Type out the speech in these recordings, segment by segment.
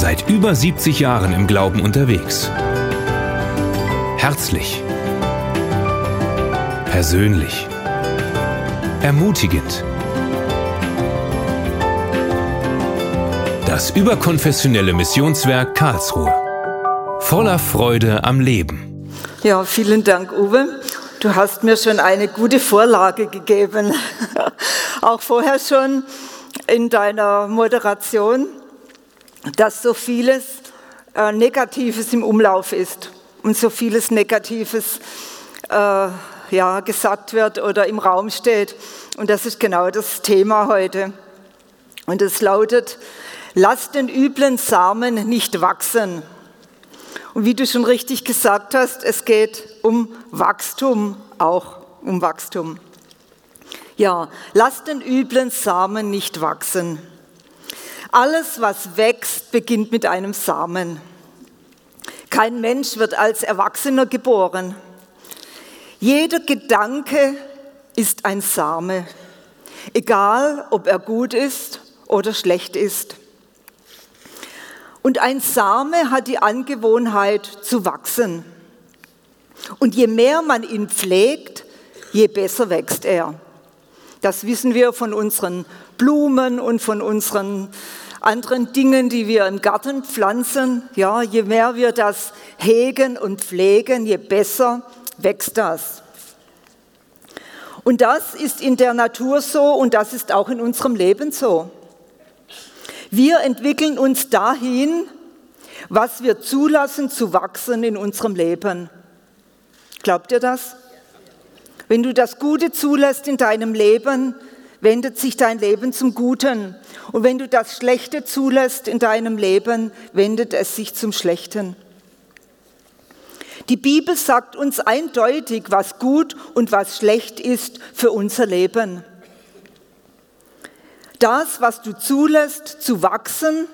Seit über 70 Jahren im Glauben unterwegs. Herzlich. Persönlich. Ermutigend. Das überkonfessionelle Missionswerk Karlsruhe. Voller Freude am Leben. Ja, vielen Dank, Uwe. Du hast mir schon eine gute Vorlage gegeben. Auch vorher schon in deiner Moderation, dass so vieles äh, Negatives im Umlauf ist und so vieles Negatives äh, ja, gesagt wird oder im Raum steht. Und das ist genau das Thema heute. Und es lautet, lass den üblen Samen nicht wachsen. Und wie du schon richtig gesagt hast, es geht um Wachstum, auch um Wachstum. Ja, lass den üblen Samen nicht wachsen. Alles, was wächst, beginnt mit einem Samen. Kein Mensch wird als Erwachsener geboren. Jeder Gedanke ist ein Same, egal ob er gut ist oder schlecht ist. Und ein Same hat die Angewohnheit zu wachsen. Und je mehr man ihn pflegt, je besser wächst er. Das wissen wir von unseren Blumen und von unseren anderen Dingen, die wir im Garten pflanzen. Ja, je mehr wir das hegen und pflegen, je besser wächst das. Und das ist in der Natur so und das ist auch in unserem Leben so. Wir entwickeln uns dahin, was wir zulassen zu wachsen in unserem Leben. Glaubt ihr das? Wenn du das Gute zulässt in deinem Leben, wendet sich dein Leben zum Guten. Und wenn du das Schlechte zulässt in deinem Leben, wendet es sich zum Schlechten. Die Bibel sagt uns eindeutig, was gut und was schlecht ist für unser Leben das, was du zulässt, zu wachsen,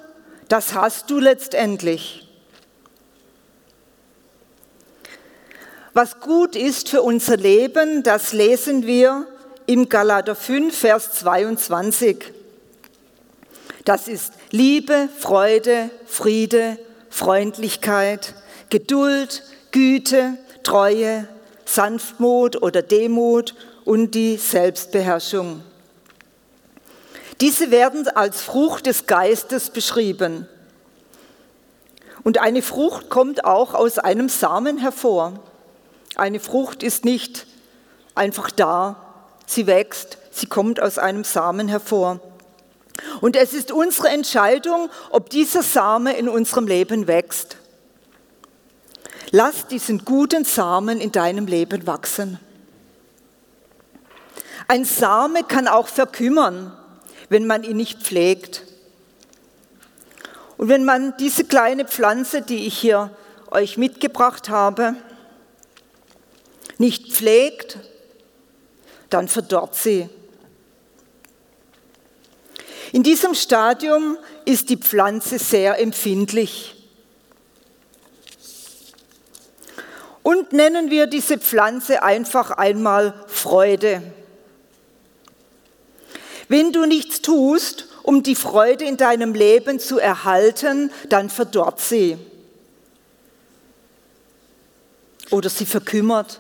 das hast du letztendlich. Was gut ist für unser Leben, das lesen wir im Galater 5, Vers 22. Das ist Liebe, Freude, Friede, Freundlichkeit, Geduld, Güte, Treue, Sanftmut oder Demut und die Selbstbeherrschung. Diese werden als Frucht des Geistes beschrieben. Und eine Frucht kommt auch aus einem Samen hervor. Eine Frucht ist nicht einfach da, sie wächst, sie kommt aus einem Samen hervor. Und es ist unsere Entscheidung, ob dieser Same in unserem Leben wächst. Lass diesen guten Samen in deinem Leben wachsen. Ein Same kann auch verkümmern wenn man ihn nicht pflegt. Und wenn man diese kleine Pflanze, die ich hier euch mitgebracht habe, nicht pflegt, dann verdorrt sie. In diesem Stadium ist die Pflanze sehr empfindlich. Und nennen wir diese Pflanze einfach einmal Freude. Wenn du nichts tust, um die Freude in deinem Leben zu erhalten, dann verdorrt sie. Oder sie verkümmert.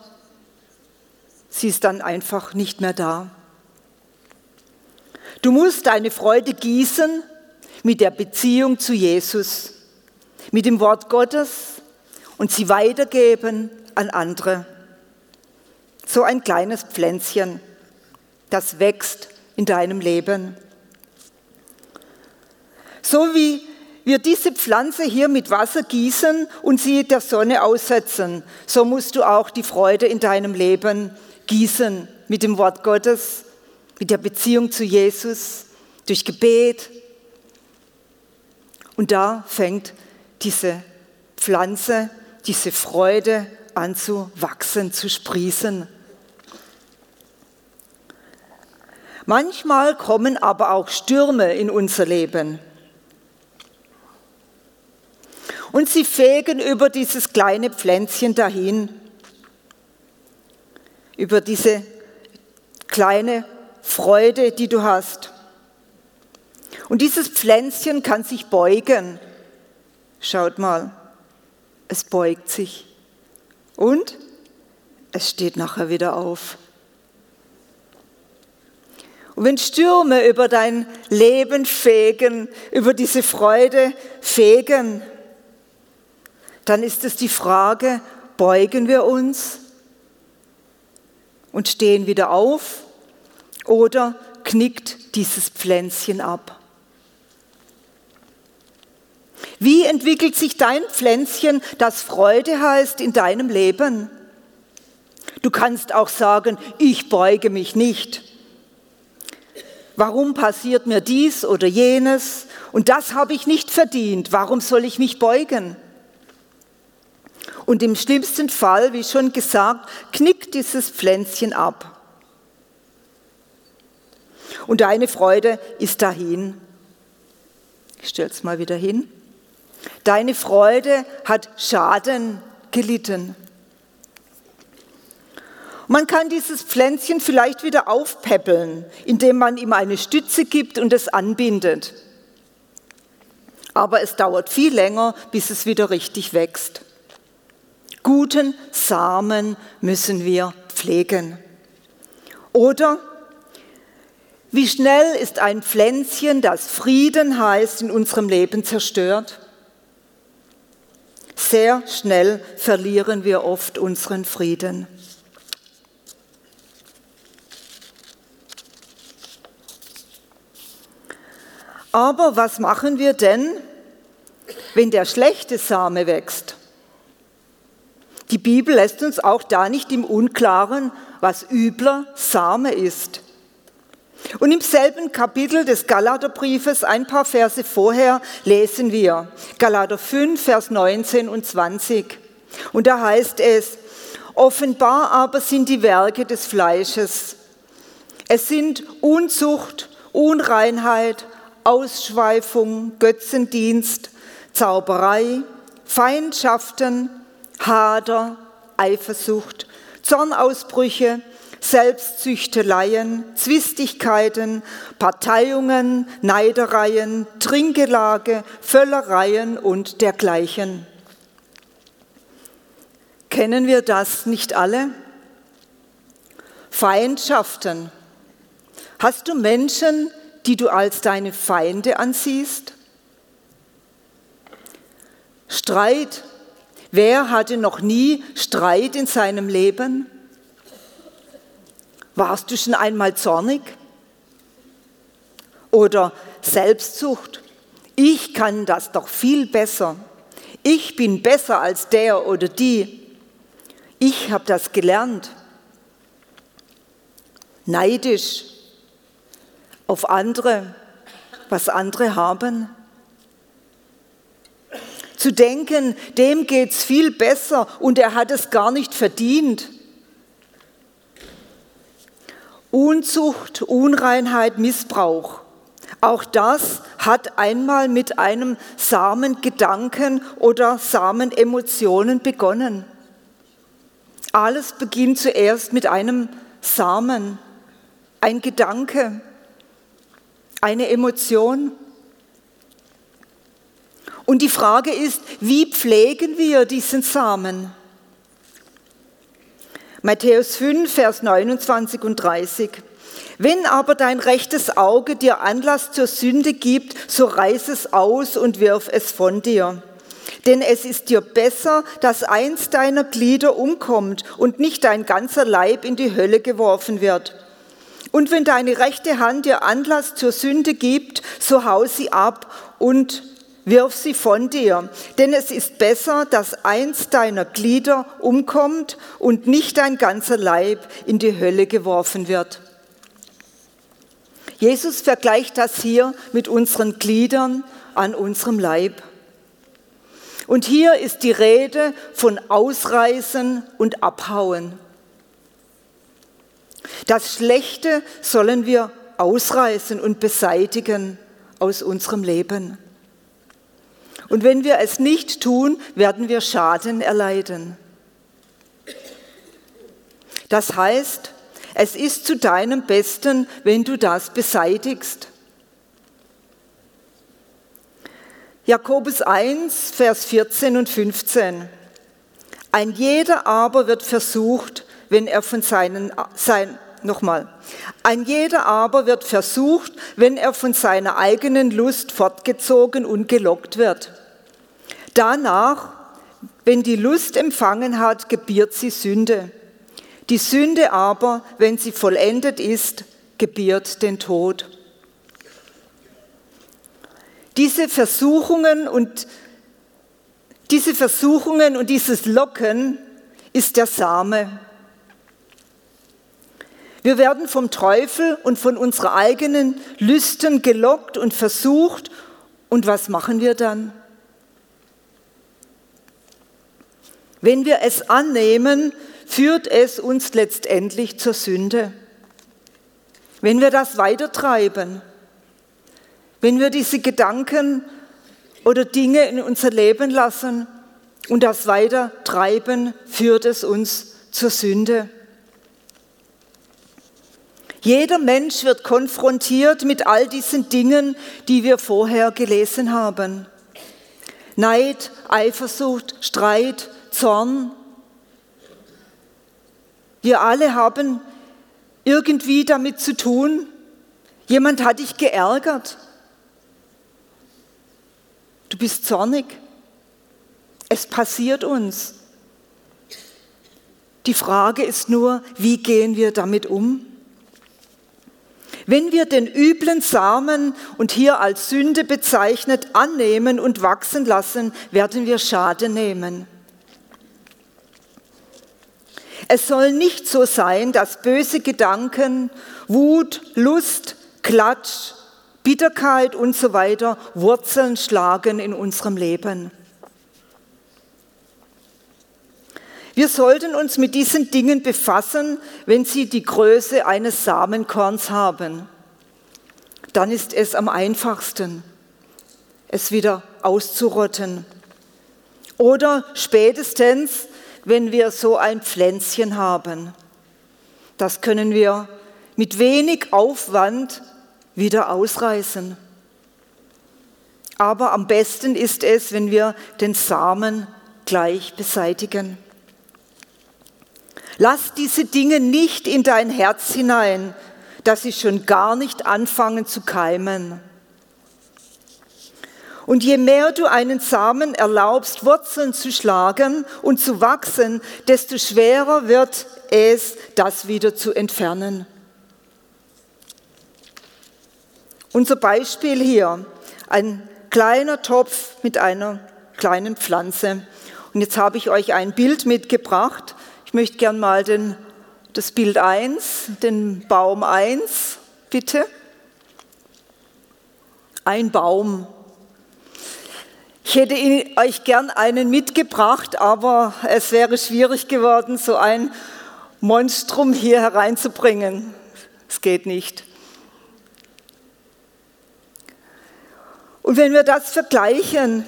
Sie ist dann einfach nicht mehr da. Du musst deine Freude gießen mit der Beziehung zu Jesus, mit dem Wort Gottes und sie weitergeben an andere. So ein kleines Pflänzchen, das wächst in deinem Leben. So wie wir diese Pflanze hier mit Wasser gießen und sie der Sonne aussetzen, so musst du auch die Freude in deinem Leben gießen mit dem Wort Gottes, mit der Beziehung zu Jesus, durch Gebet. Und da fängt diese Pflanze, diese Freude an zu wachsen, zu sprießen. Manchmal kommen aber auch Stürme in unser Leben. Und sie fegen über dieses kleine Pflänzchen dahin, über diese kleine Freude, die du hast. Und dieses Pflänzchen kann sich beugen. Schaut mal, es beugt sich und es steht nachher wieder auf. Und wenn Stürme über dein Leben fegen, über diese Freude fegen, dann ist es die Frage, beugen wir uns und stehen wieder auf oder knickt dieses Pflänzchen ab? Wie entwickelt sich dein Pflänzchen, das Freude heißt, in deinem Leben? Du kannst auch sagen, ich beuge mich nicht. Warum passiert mir dies oder jenes? Und das habe ich nicht verdient. Warum soll ich mich beugen? Und im schlimmsten Fall, wie schon gesagt, knickt dieses Pflänzchen ab. Und deine Freude ist dahin. Ich stelle es mal wieder hin. Deine Freude hat Schaden gelitten. Man kann dieses Pflänzchen vielleicht wieder aufpäppeln, indem man ihm eine Stütze gibt und es anbindet. Aber es dauert viel länger, bis es wieder richtig wächst. Guten Samen müssen wir pflegen. Oder wie schnell ist ein Pflänzchen, das Frieden heißt, in unserem Leben zerstört? Sehr schnell verlieren wir oft unseren Frieden. Aber was machen wir denn, wenn der schlechte Same wächst? Die Bibel lässt uns auch da nicht im Unklaren, was übler Same ist. Und im selben Kapitel des Galaterbriefes, ein paar Verse vorher, lesen wir Galater 5, Vers 19 und 20. Und da heißt es, offenbar aber sind die Werke des Fleisches. Es sind Unzucht, Unreinheit, Ausschweifung, Götzendienst, Zauberei, Feindschaften, Hader, Eifersucht, Zornausbrüche, Selbstzüchteleien, Zwistigkeiten, Parteiungen, Neidereien, Trinkgelage, Völlereien und dergleichen. Kennen wir das nicht alle? Feindschaften. Hast du Menschen, die du als deine Feinde ansiehst? Streit. Wer hatte noch nie Streit in seinem Leben? Warst du schon einmal zornig? Oder Selbstsucht? Ich kann das doch viel besser. Ich bin besser als der oder die. Ich habe das gelernt. Neidisch auf andere, was andere haben. Zu denken, dem geht es viel besser und er hat es gar nicht verdient. Unzucht, Unreinheit, Missbrauch. Auch das hat einmal mit einem Samengedanken oder Samenemotionen begonnen. Alles beginnt zuerst mit einem Samen, ein Gedanke, eine Emotion. Und die Frage ist, wie pflegen wir diesen Samen? Matthäus 5, Vers 29 und 30. Wenn aber dein rechtes Auge dir Anlass zur Sünde gibt, so reiß es aus und wirf es von dir. Denn es ist dir besser, dass eins deiner Glieder umkommt und nicht dein ganzer Leib in die Hölle geworfen wird. Und wenn deine rechte Hand dir Anlass zur Sünde gibt, so hau sie ab und wirf sie von dir, denn es ist besser, dass eins deiner Glieder umkommt und nicht dein ganzer Leib in die Hölle geworfen wird. Jesus vergleicht das hier mit unseren Gliedern an unserem Leib. Und hier ist die Rede von Ausreißen und Abhauen. Das Schlechte sollen wir ausreißen und beseitigen aus unserem Leben. Und wenn wir es nicht tun, werden wir Schaden erleiden. Das heißt, es ist zu deinem Besten, wenn du das beseitigst. Jakobus 1, Vers 14 und 15. Ein jeder aber wird versucht, wenn er von seinen, sein, nochmal, ein jeder aber wird versucht, wenn er von seiner eigenen Lust fortgezogen und gelockt wird. Danach, wenn die Lust empfangen hat, gebiert sie Sünde. Die Sünde aber, wenn sie vollendet ist, gebiert den Tod. Diese Versuchungen und diese Versuchungen und dieses Locken ist der Same. Wir werden vom Teufel und von unserer eigenen Lüsten gelockt und versucht. Und was machen wir dann? Wenn wir es annehmen, führt es uns letztendlich zur Sünde. Wenn wir das weitertreiben, wenn wir diese Gedanken oder Dinge in unser Leben lassen und das weiter treiben, führt es uns zur Sünde. Jeder Mensch wird konfrontiert mit all diesen Dingen, die wir vorher gelesen haben. Neid, Eifersucht, Streit, Zorn. Wir alle haben irgendwie damit zu tun. Jemand hat dich geärgert. Du bist zornig. Es passiert uns. Die Frage ist nur, wie gehen wir damit um? Wenn wir den üblen Samen und hier als Sünde bezeichnet annehmen und wachsen lassen, werden wir Schade nehmen. Es soll nicht so sein, dass böse Gedanken, Wut, Lust, Klatsch, Bitterkeit und so weiter Wurzeln schlagen in unserem Leben. Wir sollten uns mit diesen Dingen befassen, wenn sie die Größe eines Samenkorns haben. Dann ist es am einfachsten, es wieder auszurotten. Oder spätestens, wenn wir so ein Pflänzchen haben. Das können wir mit wenig Aufwand wieder ausreißen. Aber am besten ist es, wenn wir den Samen gleich beseitigen. Lass diese Dinge nicht in dein Herz hinein, dass sie schon gar nicht anfangen zu keimen. Und je mehr du einen Samen erlaubst, Wurzeln zu schlagen und zu wachsen, desto schwerer wird es, das wieder zu entfernen. Unser Beispiel hier, ein kleiner Topf mit einer kleinen Pflanze. Und jetzt habe ich euch ein Bild mitgebracht. Ich möchte gern mal den, das Bild 1, den Baum 1, bitte. Ein Baum. Ich hätte euch gern einen mitgebracht, aber es wäre schwierig geworden, so ein Monstrum hier hereinzubringen. Es geht nicht. Und wenn wir das vergleichen,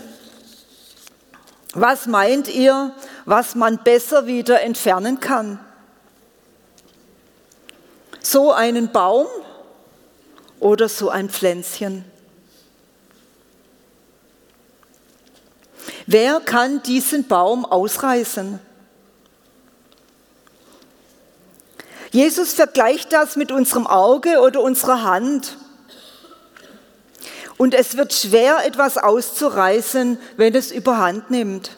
was meint ihr, was man besser wieder entfernen kann? So einen Baum oder so ein Pflänzchen? Wer kann diesen Baum ausreißen? Jesus vergleicht das mit unserem Auge oder unserer Hand. Und es wird schwer, etwas auszureißen, wenn es überhand nimmt.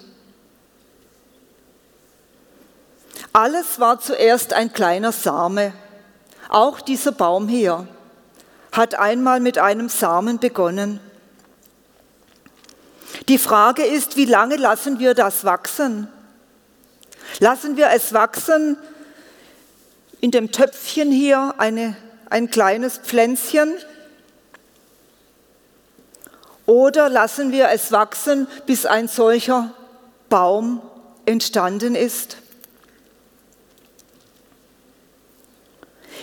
Alles war zuerst ein kleiner Same. Auch dieser Baum hier hat einmal mit einem Samen begonnen. Die Frage ist, wie lange lassen wir das wachsen? Lassen wir es wachsen in dem Töpfchen hier eine, ein kleines Pflänzchen oder lassen wir es wachsen, bis ein solcher Baum entstanden ist?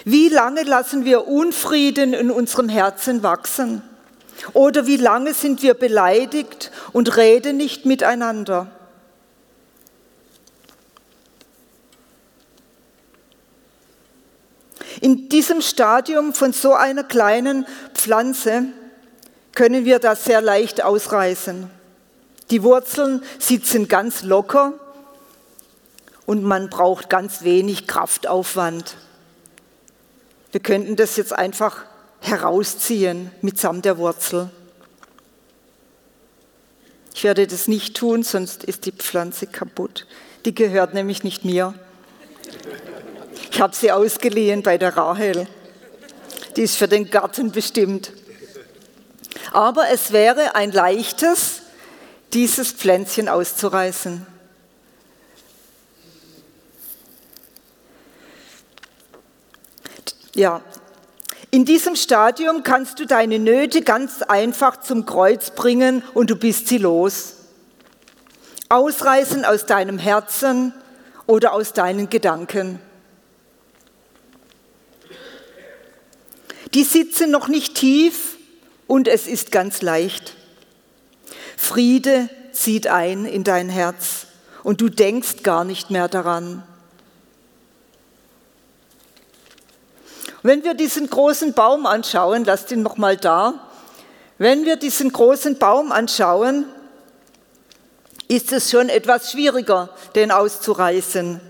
Wie lange lassen wir Unfrieden in unserem Herzen wachsen? Oder wie lange sind wir beleidigt und reden nicht miteinander? In diesem Stadium von so einer kleinen Pflanze können wir das sehr leicht ausreißen. Die Wurzeln sitzen ganz locker und man braucht ganz wenig Kraftaufwand. Wir könnten das jetzt einfach herausziehen mitsamt der Wurzel. Ich werde das nicht tun, sonst ist die Pflanze kaputt. Die gehört nämlich nicht mir. Ich habe sie ausgeliehen bei der Rahel. Die ist für den Garten bestimmt. Aber es wäre ein leichtes, dieses Pflänzchen auszureißen. Ja, in diesem Stadium kannst du deine Nöte ganz einfach zum Kreuz bringen und du bist sie los. Ausreißen aus deinem Herzen oder aus deinen Gedanken. Die sitzen noch nicht tief und es ist ganz leicht. Friede zieht ein in dein Herz und du denkst gar nicht mehr daran. Wenn wir diesen großen Baum anschauen, lasst ihn noch mal da. Wenn wir diesen großen Baum anschauen, ist es schon etwas schwieriger, den auszureißen.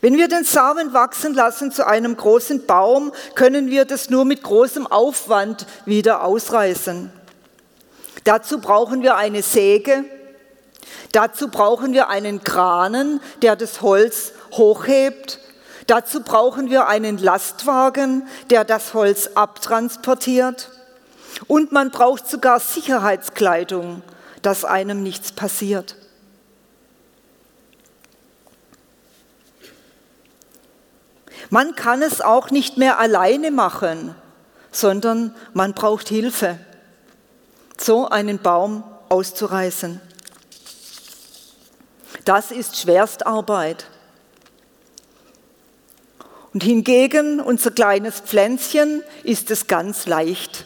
Wenn wir den Samen wachsen lassen zu einem großen Baum, können wir das nur mit großem Aufwand wieder ausreißen. Dazu brauchen wir eine Säge, dazu brauchen wir einen Kranen, der das Holz hochhebt, dazu brauchen wir einen Lastwagen, der das Holz abtransportiert und man braucht sogar Sicherheitskleidung, dass einem nichts passiert. Man kann es auch nicht mehr alleine machen, sondern man braucht Hilfe, so einen Baum auszureißen. Das ist Schwerstarbeit. Und hingegen unser kleines Pflänzchen ist es ganz leicht.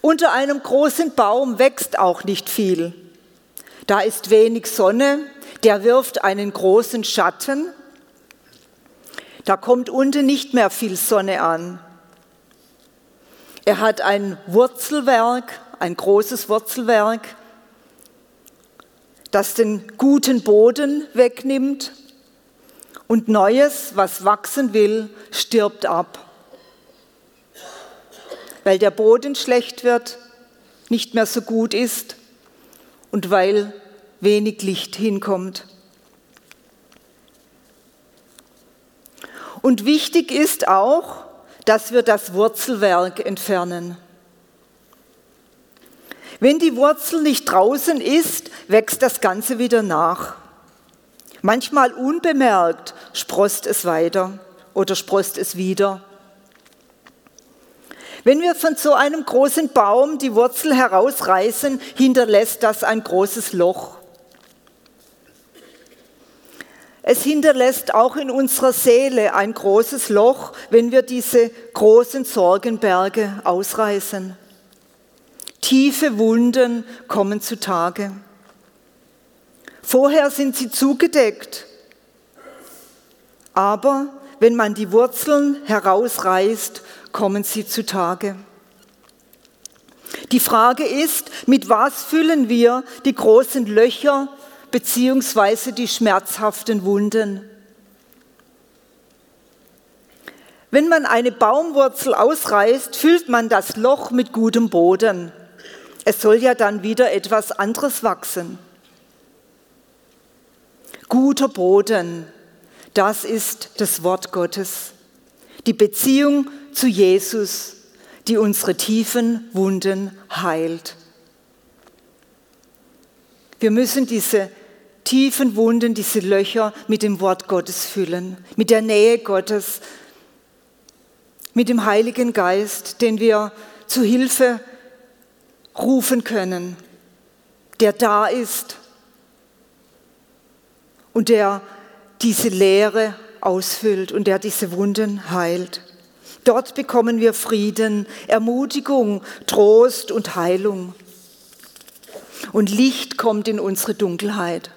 Unter einem großen Baum wächst auch nicht viel. Da ist wenig Sonne, der wirft einen großen Schatten da kommt unten nicht mehr viel Sonne an. Er hat ein Wurzelwerk, ein großes Wurzelwerk, das den guten Boden wegnimmt und Neues, was wachsen will, stirbt ab. Weil der Boden schlecht wird, nicht mehr so gut ist und weil wenig Licht hinkommt. Und wichtig ist auch, dass wir das Wurzelwerk entfernen. Wenn die Wurzel nicht draußen ist, wächst das Ganze wieder nach. Manchmal unbemerkt sprost es weiter oder sprost es wieder. Wenn wir von so einem großen Baum die Wurzel herausreißen, hinterlässt das ein großes Loch. Es hinterlässt auch in unserer Seele ein großes Loch, wenn wir diese großen Sorgenberge ausreißen. Tiefe Wunden kommen zutage. Vorher sind sie zugedeckt, aber wenn man die Wurzeln herausreißt, kommen sie zutage. Die Frage ist, mit was füllen wir die großen Löcher beziehungsweise die schmerzhaften Wunden. Wenn man eine Baumwurzel ausreißt, füllt man das Loch mit gutem Boden. Es soll ja dann wieder etwas anderes wachsen. Guter Boden, das ist das Wort Gottes. Die Beziehung zu Jesus, die unsere tiefen Wunden heilt. Wir müssen diese tiefen Wunden, diese Löcher mit dem Wort Gottes füllen, mit der Nähe Gottes, mit dem Heiligen Geist, den wir zu Hilfe rufen können, der da ist und der diese Leere ausfüllt und der diese Wunden heilt. Dort bekommen wir Frieden, Ermutigung, Trost und Heilung. Und Licht kommt in unsere Dunkelheit.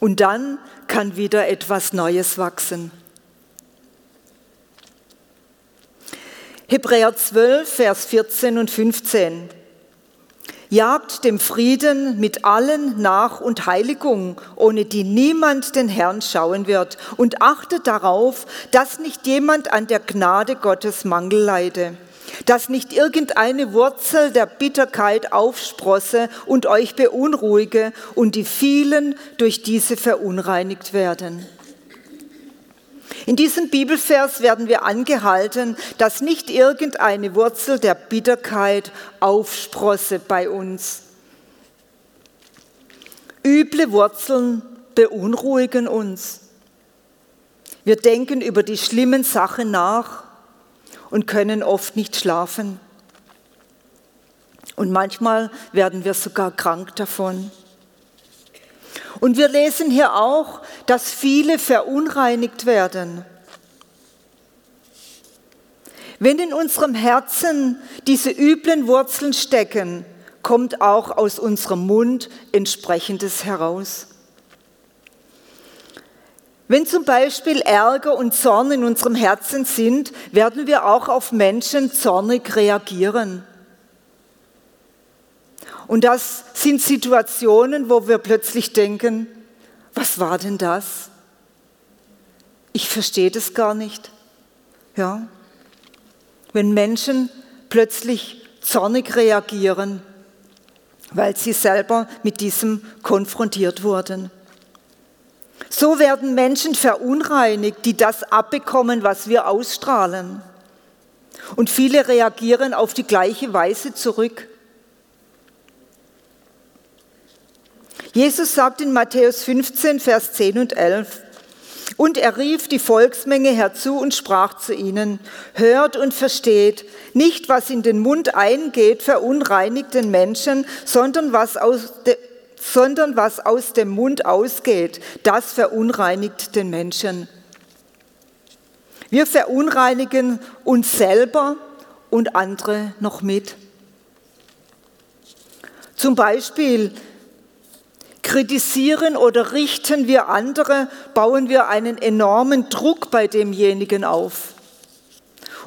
Und dann kann wieder etwas Neues wachsen. Hebräer 12, Vers 14 und 15. Jagt dem Frieden mit allen nach und Heiligung, ohne die niemand den Herrn schauen wird, und achtet darauf, dass nicht jemand an der Gnade Gottes Mangel leide, dass nicht irgendeine Wurzel der Bitterkeit aufsprosse und euch beunruhige und die vielen durch diese verunreinigt werden. In diesem Bibelvers werden wir angehalten, dass nicht irgendeine Wurzel der Bitterkeit aufsprosse bei uns. Üble Wurzeln beunruhigen uns. Wir denken über die schlimmen Sachen nach und können oft nicht schlafen. Und manchmal werden wir sogar krank davon. Und wir lesen hier auch, dass viele verunreinigt werden. Wenn in unserem Herzen diese üblen Wurzeln stecken, kommt auch aus unserem Mund entsprechendes heraus. Wenn zum Beispiel Ärger und Zorn in unserem Herzen sind, werden wir auch auf Menschen zornig reagieren. Und das sind Situationen, wo wir plötzlich denken, was war denn das? Ich verstehe das gar nicht. Ja? Wenn Menschen plötzlich zornig reagieren, weil sie selber mit diesem konfrontiert wurden. So werden Menschen verunreinigt, die das abbekommen, was wir ausstrahlen. Und viele reagieren auf die gleiche Weise zurück. Jesus sagt in Matthäus 15, Vers 10 und 11, und er rief die Volksmenge herzu und sprach zu ihnen, hört und versteht, nicht was in den Mund eingeht, verunreinigt den Menschen, sondern was aus, de, sondern was aus dem Mund ausgeht, das verunreinigt den Menschen. Wir verunreinigen uns selber und andere noch mit. Zum Beispiel Kritisieren oder richten wir andere, bauen wir einen enormen Druck bei demjenigen auf.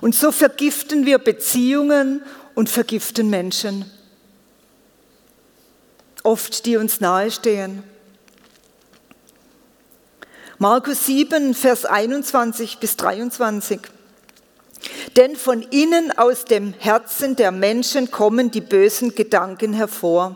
Und so vergiften wir Beziehungen und vergiften Menschen, oft die uns nahestehen. Markus 7, Vers 21 bis 23. Denn von innen aus dem Herzen der Menschen kommen die bösen Gedanken hervor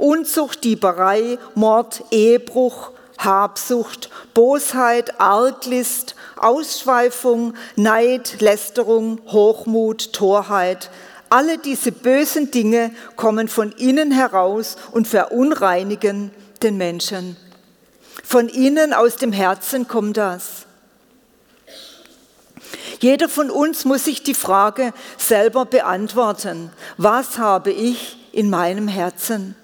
Unzucht, Dieberei, Mord, Ehebruch, Habsucht, Bosheit, Arglist, Ausschweifung, Neid, Lästerung, Hochmut, Torheit. Alle diese bösen Dinge kommen von innen heraus und verunreinigen den Menschen. Von innen aus dem Herzen kommt das. Jeder von uns muss sich die Frage selber beantworten. Was habe ich in meinem Herzen?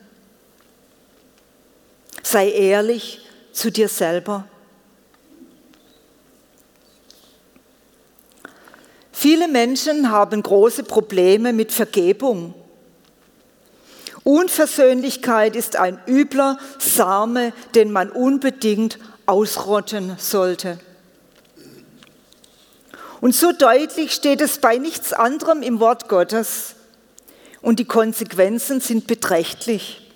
Sei ehrlich zu dir selber. Viele Menschen haben große Probleme mit Vergebung. Unversöhnlichkeit ist ein übler Same, den man unbedingt ausrotten sollte. Und so deutlich steht es bei nichts anderem im Wort Gottes. Und die Konsequenzen sind beträchtlich.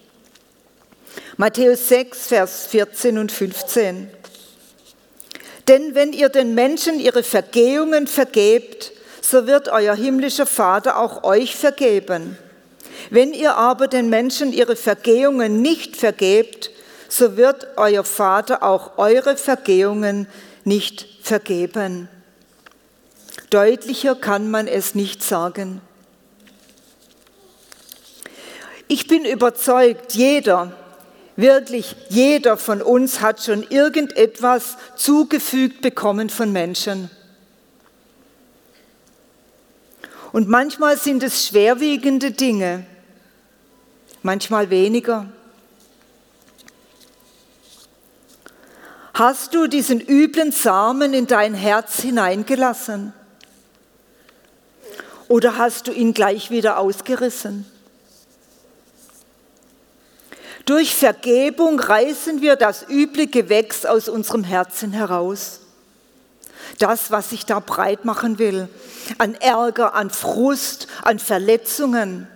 Matthäus 6, Vers 14 und 15. Denn wenn ihr den Menschen ihre Vergehungen vergebt, so wird euer himmlischer Vater auch euch vergeben. Wenn ihr aber den Menschen ihre Vergehungen nicht vergebt, so wird euer Vater auch eure Vergehungen nicht vergeben. Deutlicher kann man es nicht sagen. Ich bin überzeugt, jeder, Wirklich, jeder von uns hat schon irgendetwas zugefügt bekommen von Menschen. Und manchmal sind es schwerwiegende Dinge, manchmal weniger. Hast du diesen üblen Samen in dein Herz hineingelassen? Oder hast du ihn gleich wieder ausgerissen? Durch Vergebung reißen wir das üble Gewächs aus unserem Herzen heraus. Das, was sich da breit machen will. An Ärger, an Frust, an Verletzungen.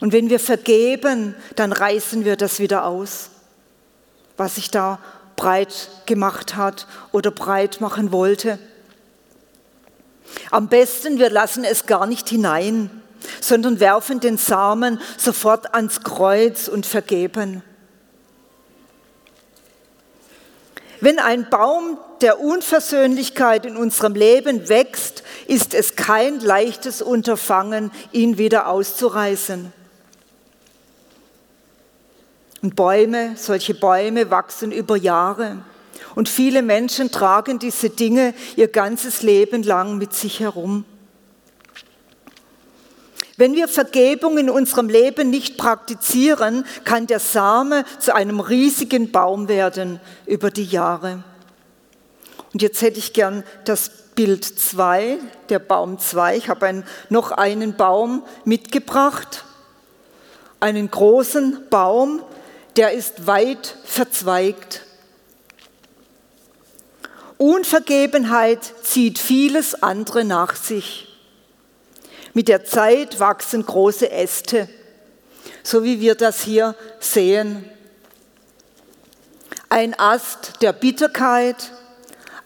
Und wenn wir vergeben, dann reißen wir das wieder aus, was sich da breit gemacht hat oder breit machen wollte. Am besten, wir lassen es gar nicht hinein, sondern werfen den Samen sofort ans Kreuz und vergeben. Wenn ein Baum der Unversöhnlichkeit in unserem Leben wächst, ist es kein leichtes Unterfangen, ihn wieder auszureißen. Und Bäume, solche Bäume wachsen über Jahre. Und viele Menschen tragen diese Dinge ihr ganzes Leben lang mit sich herum. Wenn wir Vergebung in unserem Leben nicht praktizieren, kann der Same zu einem riesigen Baum werden über die Jahre. Und jetzt hätte ich gern das Bild 2, der Baum 2. Ich habe ein, noch einen Baum mitgebracht, einen großen Baum, der ist weit verzweigt. Unvergebenheit zieht vieles andere nach sich. Mit der Zeit wachsen große Äste, so wie wir das hier sehen. Ein Ast der Bitterkeit,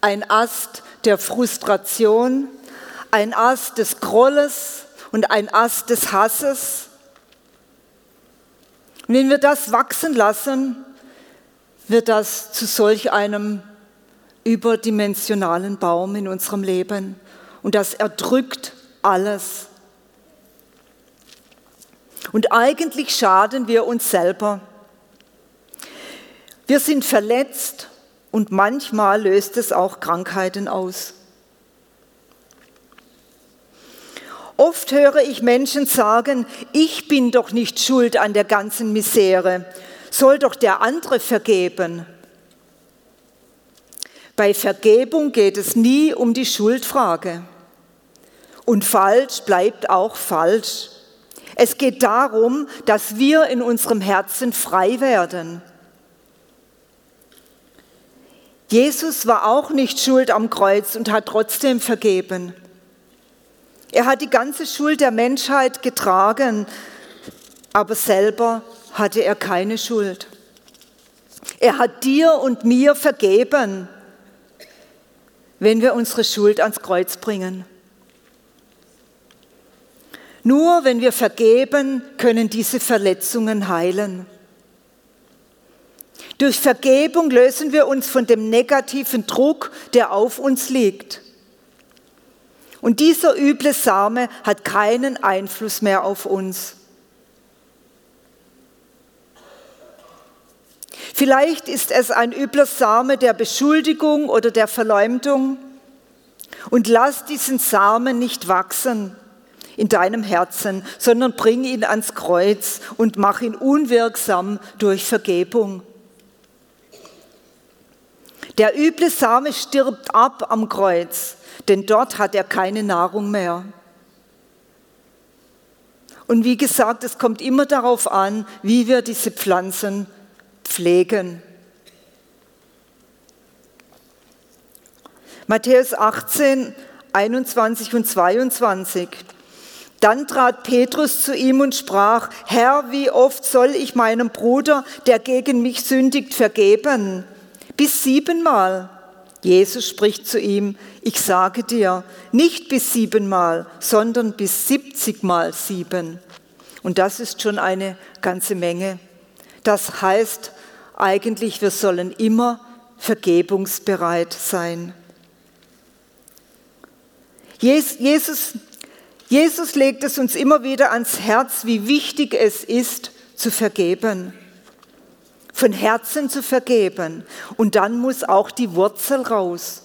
ein Ast der Frustration, ein Ast des Grolles und ein Ast des Hasses. Und wenn wir das wachsen lassen, wird das zu solch einem überdimensionalen Baum in unserem Leben. Und das erdrückt alles. Und eigentlich schaden wir uns selber. Wir sind verletzt und manchmal löst es auch Krankheiten aus. Oft höre ich Menschen sagen, ich bin doch nicht schuld an der ganzen Misere, soll doch der andere vergeben. Bei Vergebung geht es nie um die Schuldfrage. Und falsch bleibt auch falsch. Es geht darum, dass wir in unserem Herzen frei werden. Jesus war auch nicht schuld am Kreuz und hat trotzdem vergeben. Er hat die ganze Schuld der Menschheit getragen, aber selber hatte er keine Schuld. Er hat dir und mir vergeben, wenn wir unsere Schuld ans Kreuz bringen. Nur wenn wir vergeben, können diese Verletzungen heilen. Durch Vergebung lösen wir uns von dem negativen Druck, der auf uns liegt. Und dieser üble Same hat keinen Einfluss mehr auf uns. Vielleicht ist es ein übler Same der Beschuldigung oder der Verleumdung. Und lass diesen Samen nicht wachsen in deinem Herzen, sondern bring ihn ans Kreuz und mach ihn unwirksam durch Vergebung. Der üble Same stirbt ab am Kreuz, denn dort hat er keine Nahrung mehr. Und wie gesagt, es kommt immer darauf an, wie wir diese Pflanzen pflegen. Matthäus 18, 21 und 22. Dann trat Petrus zu ihm und sprach, Herr, wie oft soll ich meinem Bruder, der gegen mich sündigt, vergeben? Bis siebenmal. Jesus spricht zu ihm, ich sage dir, nicht bis siebenmal, sondern bis siebzigmal sieben. Und das ist schon eine ganze Menge. Das heißt eigentlich, wir sollen immer vergebungsbereit sein. Jesus, Jesus legt es uns immer wieder ans Herz, wie wichtig es ist, zu vergeben von Herzen zu vergeben. Und dann muss auch die Wurzel raus.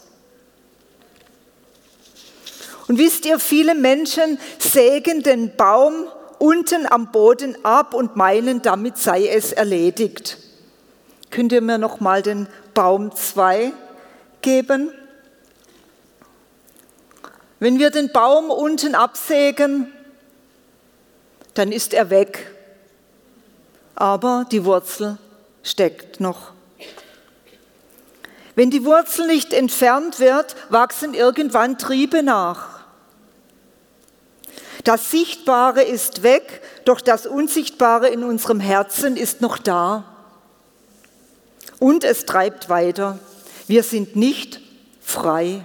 Und wisst ihr, viele Menschen sägen den Baum unten am Boden ab und meinen, damit sei es erledigt. Könnt ihr mir noch mal den Baum 2 geben? Wenn wir den Baum unten absägen, dann ist er weg. Aber die Wurzel steckt noch. Wenn die Wurzel nicht entfernt wird, wachsen irgendwann Triebe nach. Das Sichtbare ist weg, doch das Unsichtbare in unserem Herzen ist noch da. Und es treibt weiter. Wir sind nicht frei.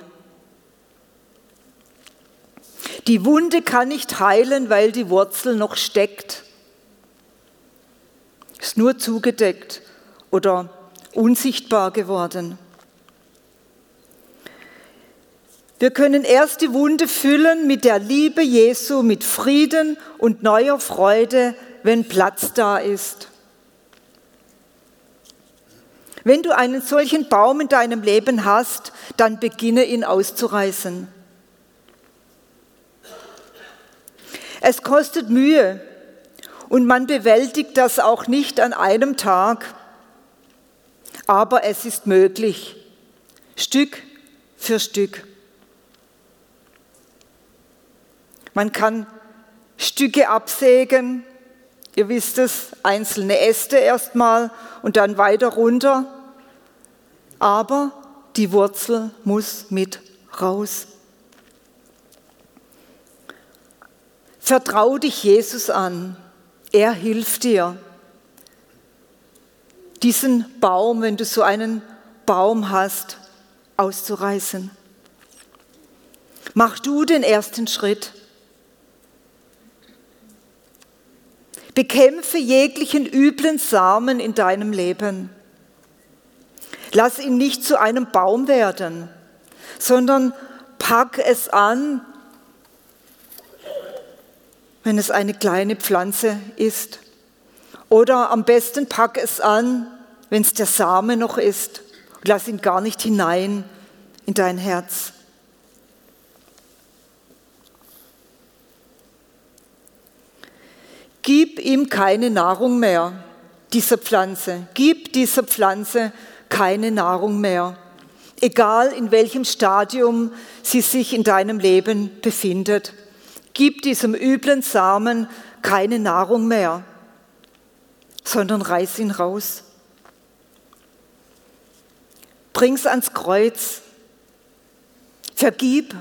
Die Wunde kann nicht heilen, weil die Wurzel noch steckt. Ist nur zugedeckt oder unsichtbar geworden. Wir können erst die Wunde füllen mit der Liebe Jesu, mit Frieden und neuer Freude, wenn Platz da ist. Wenn du einen solchen Baum in deinem Leben hast, dann beginne ihn auszureißen. Es kostet Mühe und man bewältigt das auch nicht an einem Tag, aber es ist möglich, Stück für Stück. Man kann Stücke absägen, ihr wisst es, einzelne Äste erstmal und dann weiter runter. Aber die Wurzel muss mit raus. Vertrau dich Jesus an. Er hilft dir. Diesen Baum, wenn du so einen Baum hast, auszureißen. Mach du den ersten Schritt. Bekämpfe jeglichen üblen Samen in deinem Leben. Lass ihn nicht zu einem Baum werden, sondern pack es an, wenn es eine kleine Pflanze ist. Oder am besten pack es an, wenn es der Same noch ist. Lass ihn gar nicht hinein in dein Herz. Gib ihm keine Nahrung mehr, dieser Pflanze. Gib dieser Pflanze keine Nahrung mehr, egal in welchem Stadium sie sich in deinem Leben befindet. Gib diesem üblen Samen keine Nahrung mehr, sondern reiß ihn raus. Bring's ans Kreuz. Vergib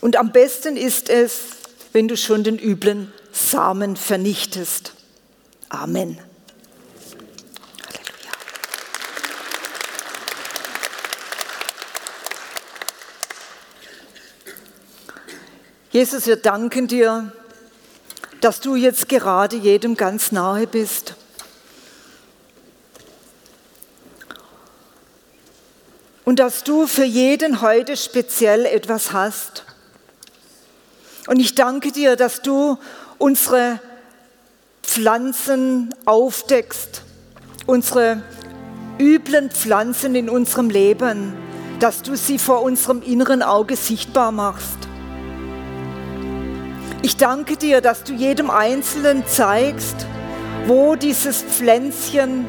Und am besten ist es, wenn du schon den üblen Samen vernichtest. Amen. Jesus, wir danken dir, dass du jetzt gerade jedem ganz nahe bist. Und dass du für jeden heute speziell etwas hast. Und ich danke dir, dass du unsere Pflanzen aufdeckst, unsere üblen Pflanzen in unserem Leben, dass du sie vor unserem inneren Auge sichtbar machst. Ich danke dir, dass du jedem Einzelnen zeigst, wo dieses Pflänzchen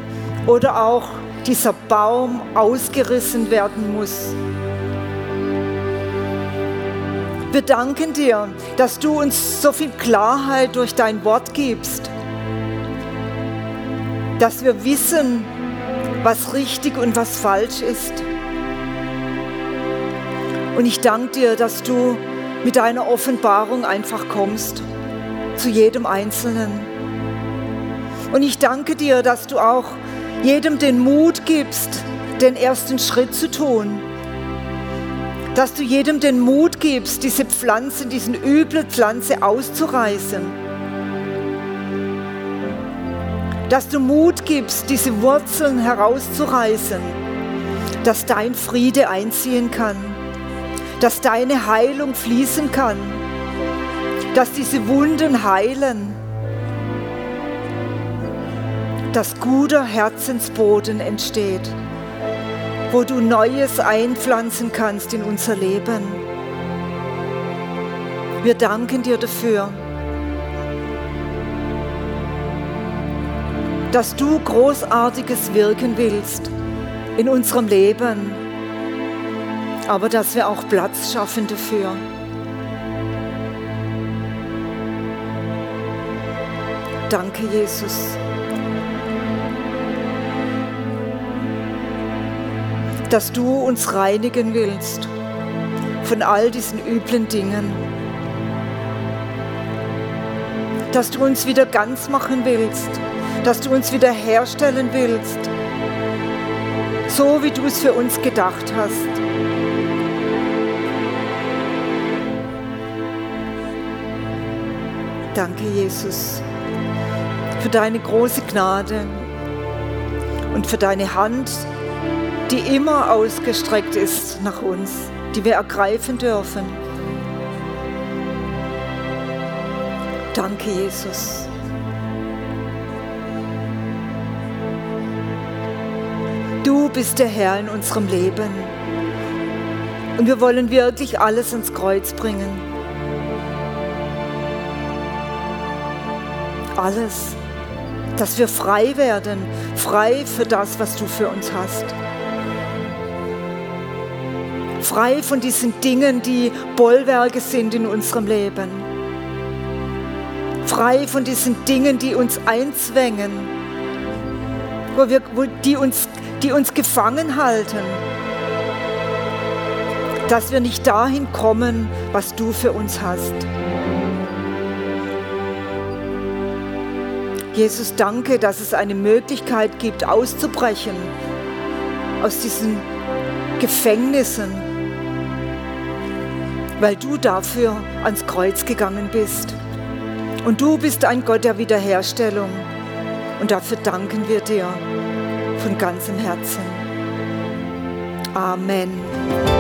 oder auch dieser Baum ausgerissen werden muss. Wir danken dir, dass du uns so viel Klarheit durch dein Wort gibst, dass wir wissen, was richtig und was falsch ist. Und ich danke dir, dass du mit deiner Offenbarung einfach kommst zu jedem Einzelnen. Und ich danke dir, dass du auch jedem den Mut gibst, den ersten Schritt zu tun dass du jedem den Mut gibst, diese Pflanze, diesen üble Pflanze auszureißen. Dass du Mut gibst, diese Wurzeln herauszureißen, dass dein Friede einziehen kann, dass deine Heilung fließen kann, dass diese Wunden heilen, dass guter Herzensboden entsteht wo du Neues einpflanzen kannst in unser Leben. Wir danken dir dafür, dass du großartiges wirken willst in unserem Leben, aber dass wir auch Platz schaffen dafür. Danke, Jesus. Dass du uns reinigen willst von all diesen üblen Dingen. Dass du uns wieder ganz machen willst. Dass du uns wieder herstellen willst so wie du es für uns gedacht hast. Danke, Jesus, für deine große Gnade und für deine Hand, die immer ausgestreckt ist nach uns, die wir ergreifen dürfen. Danke, Jesus. Du bist der Herr in unserem Leben. Und wir wollen wirklich alles ans Kreuz bringen. Alles dass wir frei werden, frei für das, was du für uns hast. Frei von diesen Dingen, die Bollwerke sind in unserem Leben. Frei von diesen Dingen, die uns einzwängen, wo wir, wo die, uns, die uns gefangen halten. Dass wir nicht dahin kommen, was du für uns hast. Jesus, danke, dass es eine Möglichkeit gibt, auszubrechen aus diesen Gefängnissen, weil du dafür ans Kreuz gegangen bist. Und du bist ein Gott der Wiederherstellung. Und dafür danken wir dir von ganzem Herzen. Amen.